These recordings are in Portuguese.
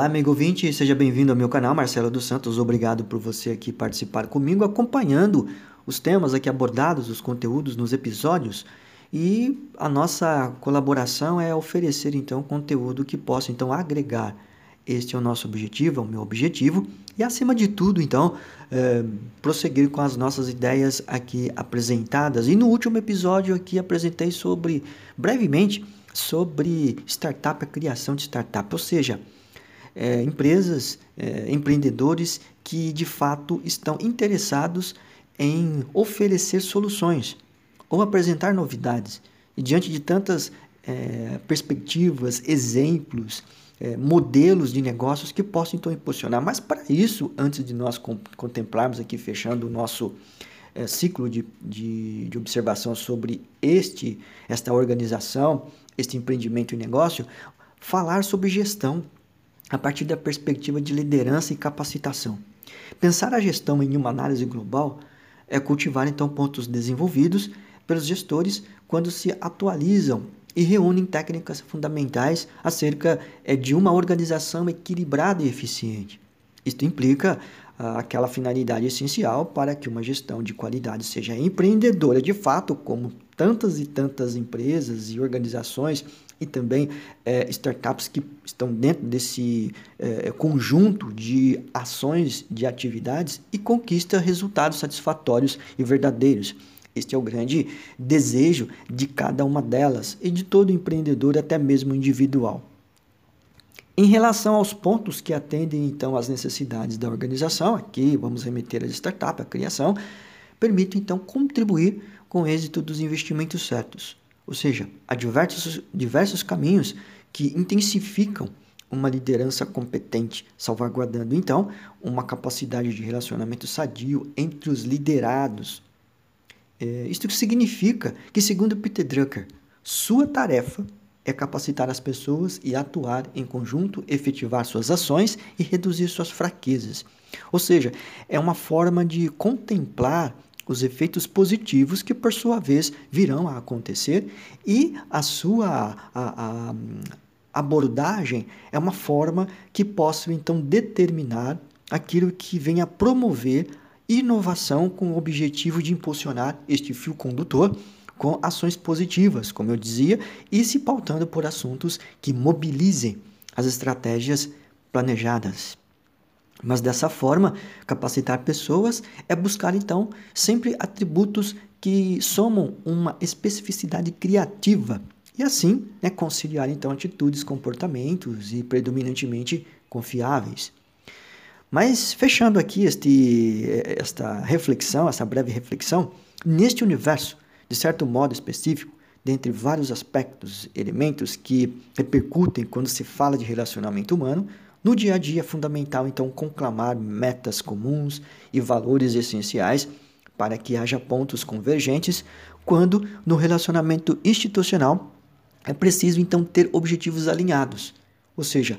Olá, amigo ouvinte, seja bem-vindo ao meu canal, Marcelo dos Santos. Obrigado por você aqui participar comigo, acompanhando os temas aqui abordados, os conteúdos nos episódios. E a nossa colaboração é oferecer então conteúdo que possa então agregar. Este é o nosso objetivo, é o meu objetivo. E acima de tudo, então, é, prosseguir com as nossas ideias aqui apresentadas. E no último episódio aqui apresentei sobre, brevemente, sobre startup, a criação de startup, ou seja, é, empresas, é, empreendedores que de fato estão interessados em oferecer soluções ou apresentar novidades. E diante de tantas é, perspectivas, exemplos, é, modelos de negócios que possam então impulsionar. Mas para isso, antes de nós contemplarmos aqui, fechando o nosso é, ciclo de, de, de observação sobre este, esta organização, este empreendimento e negócio, falar sobre gestão a partir da perspectiva de liderança e capacitação. Pensar a gestão em uma análise global é cultivar então pontos desenvolvidos pelos gestores quando se atualizam e reúnem técnicas fundamentais acerca é, de uma organização equilibrada e eficiente. Isto implica ah, aquela finalidade essencial para que uma gestão de qualidade seja empreendedora de fato, como tantas e tantas empresas e organizações e também é, startups que estão dentro desse é, conjunto de ações, de atividades e conquista resultados satisfatórios e verdadeiros. Este é o grande desejo de cada uma delas e de todo empreendedor, até mesmo individual. Em relação aos pontos que atendem então às necessidades da organização, aqui vamos remeter às startups, a criação, permite então contribuir com o êxito dos investimentos certos. Ou seja, há diversos, diversos caminhos que intensificam uma liderança competente, salvaguardando então uma capacidade de relacionamento sadio entre os liderados. É, isto significa que, segundo Peter Drucker, sua tarefa é capacitar as pessoas e atuar em conjunto, efetivar suas ações e reduzir suas fraquezas. Ou seja, é uma forma de contemplar os efeitos positivos que, por sua vez, virão a acontecer e a sua a, a abordagem é uma forma que possa, então, determinar aquilo que venha promover inovação com o objetivo de impulsionar este fio condutor com ações positivas, como eu dizia, e se pautando por assuntos que mobilizem as estratégias planejadas. Mas dessa forma, capacitar pessoas é buscar então sempre atributos que somam uma especificidade criativa e assim né, conciliar então atitudes, comportamentos e predominantemente confiáveis. Mas fechando aqui este, esta reflexão, essa breve reflexão, neste universo, de certo modo específico, dentre vários aspectos, elementos que repercutem quando se fala de relacionamento humano, no dia a dia é fundamental então conclamar metas comuns e valores essenciais para que haja pontos convergentes, quando no relacionamento institucional é preciso então ter objetivos alinhados. Ou seja,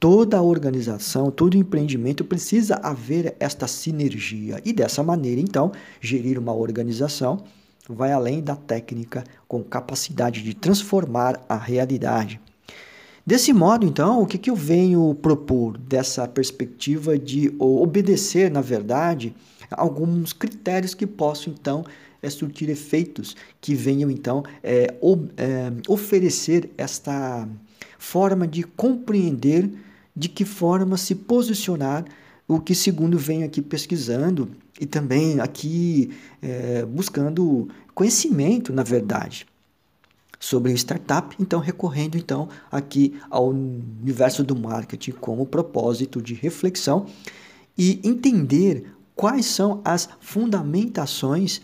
toda organização, todo empreendimento precisa haver esta sinergia e dessa maneira então gerir uma organização vai além da técnica com capacidade de transformar a realidade. Desse modo, então, o que, que eu venho propor dessa perspectiva de obedecer, na verdade, alguns critérios que possam, então, é, surtir efeitos que venham, então, é, o, é, oferecer esta forma de compreender de que forma se posicionar o que segundo venho aqui pesquisando e também aqui é, buscando conhecimento, na verdade sobre startup, então recorrendo então aqui ao universo do marketing como propósito de reflexão e entender quais são as fundamentações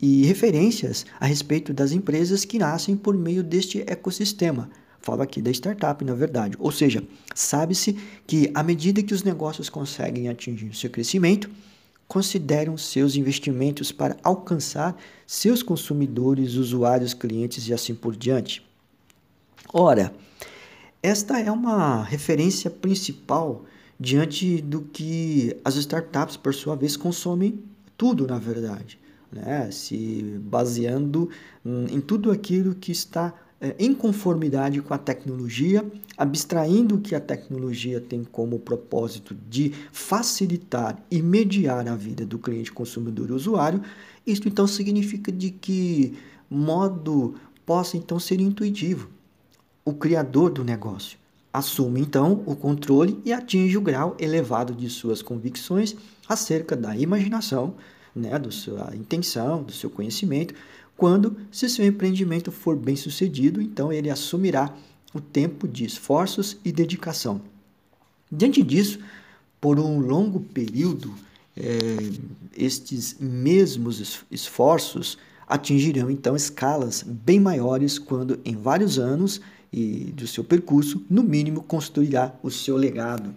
e referências a respeito das empresas que nascem por meio deste ecossistema. Falo aqui da startup, na verdade. Ou seja, sabe-se que à medida que os negócios conseguem atingir seu crescimento, consideram seus investimentos para alcançar seus consumidores, usuários, clientes e assim por diante. Ora, esta é uma referência principal diante do que as startups, por sua vez, consomem tudo, na verdade, né? se baseando em tudo aquilo que está em conformidade com a tecnologia, abstraindo que a tecnologia tem como propósito de facilitar e mediar a vida do cliente, consumidor e usuário, isso então significa de que modo possa então ser intuitivo. O criador do negócio assume então o controle e atinge o grau elevado de suas convicções acerca da imaginação, né, da sua intenção, do seu conhecimento, quando, se seu empreendimento for bem sucedido, então ele assumirá o tempo de esforços e dedicação. Diante disso, por um longo período, é, estes mesmos esforços atingirão então escalas bem maiores quando, em vários anos e do seu percurso, no mínimo construirá o seu legado.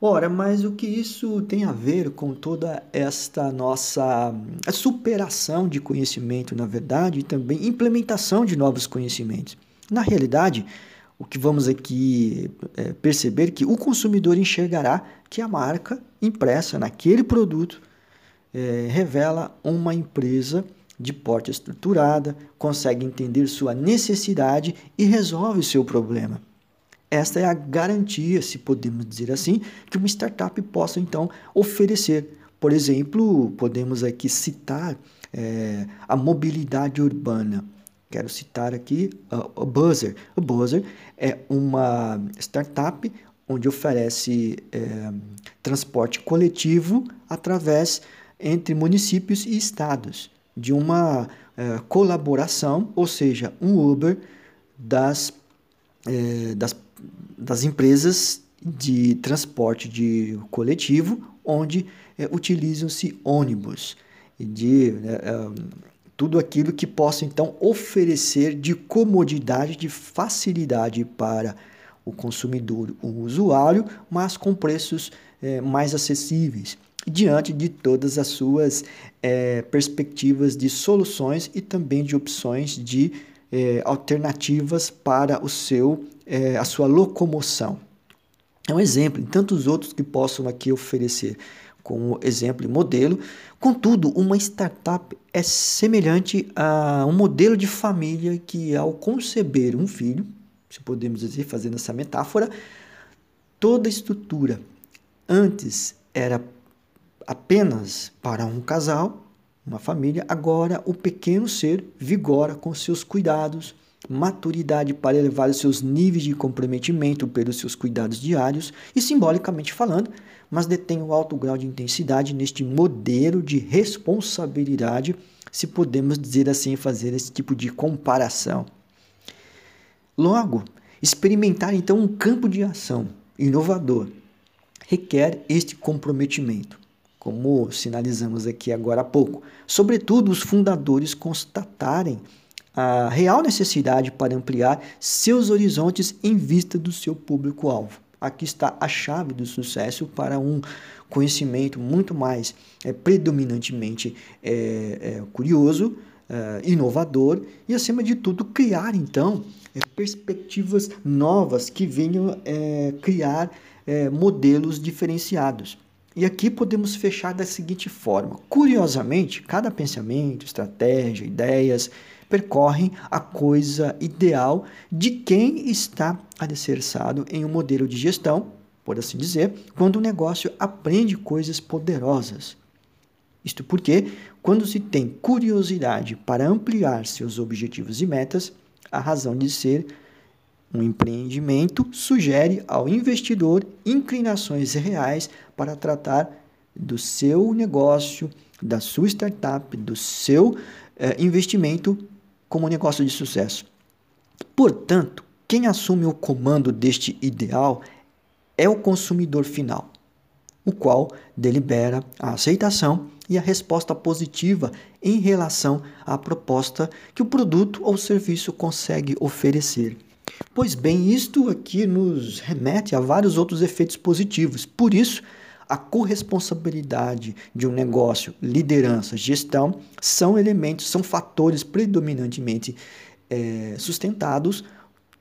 Ora, mas o que isso tem a ver com toda esta nossa superação de conhecimento, na verdade, e também implementação de novos conhecimentos? Na realidade, o que vamos aqui é, perceber que o consumidor enxergará que a marca impressa naquele produto é, revela uma empresa de porte estruturada, consegue entender sua necessidade e resolve o seu problema. Esta é a garantia, se podemos dizer assim, que uma startup possa então oferecer. Por exemplo, podemos aqui citar é, a mobilidade urbana. Quero citar aqui o Buzzer. O Buzzer é uma startup onde oferece é, transporte coletivo através entre municípios e estados, de uma é, colaboração, ou seja, um Uber das, é, das das empresas de transporte de coletivo, onde é, utilizam-se ônibus, de é, tudo aquilo que possa então oferecer de comodidade, de facilidade para o consumidor, o usuário, mas com preços é, mais acessíveis, diante de todas as suas é, perspectivas de soluções e também de opções de é, alternativas para o seu, é, a sua locomoção. É um exemplo, e tantos outros que possam aqui oferecer como exemplo e modelo. Contudo, uma startup é semelhante a um modelo de família que, ao conceber um filho, se podemos dizer, fazendo essa metáfora, toda estrutura antes era apenas para um casal, uma família, agora o pequeno ser vigora com seus cuidados, maturidade para elevar os seus níveis de comprometimento pelos seus cuidados diários e simbolicamente falando, mas detém um alto grau de intensidade neste modelo de responsabilidade, se podemos dizer assim, fazer esse tipo de comparação. Logo, experimentar então um campo de ação inovador requer este comprometimento como sinalizamos aqui agora há pouco. Sobretudo, os fundadores constatarem a real necessidade para ampliar seus horizontes em vista do seu público-alvo. Aqui está a chave do sucesso para um conhecimento muito mais é, predominantemente é, é, curioso, é, inovador e, acima de tudo, criar então é, perspectivas novas que venham é, criar modelos diferenciados. E aqui podemos fechar da seguinte forma: curiosamente, cada pensamento, estratégia, ideias percorrem a coisa ideal de quem está alicerçado em um modelo de gestão, por assim dizer, quando o negócio aprende coisas poderosas. Isto porque, quando se tem curiosidade para ampliar seus objetivos e metas, a razão de ser um empreendimento sugere ao investidor inclinações reais para tratar do seu negócio, da sua startup, do seu eh, investimento como negócio de sucesso. Portanto, quem assume o comando deste ideal é o consumidor final, o qual delibera a aceitação e a resposta positiva em relação à proposta que o produto ou serviço consegue oferecer. Pois bem, isto aqui nos remete a vários outros efeitos positivos. Por isso, a corresponsabilidade de um negócio, liderança, gestão são elementos, são fatores predominantemente é, sustentados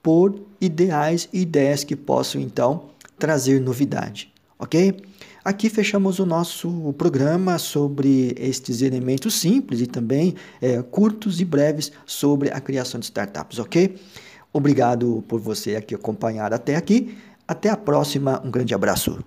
por ideais e ideias que possam então trazer novidade, ok? Aqui fechamos o nosso programa sobre estes elementos simples e também é, curtos e breves sobre a criação de startups, ok? Obrigado por você aqui acompanhar até aqui. Até a próxima. Um grande abraço.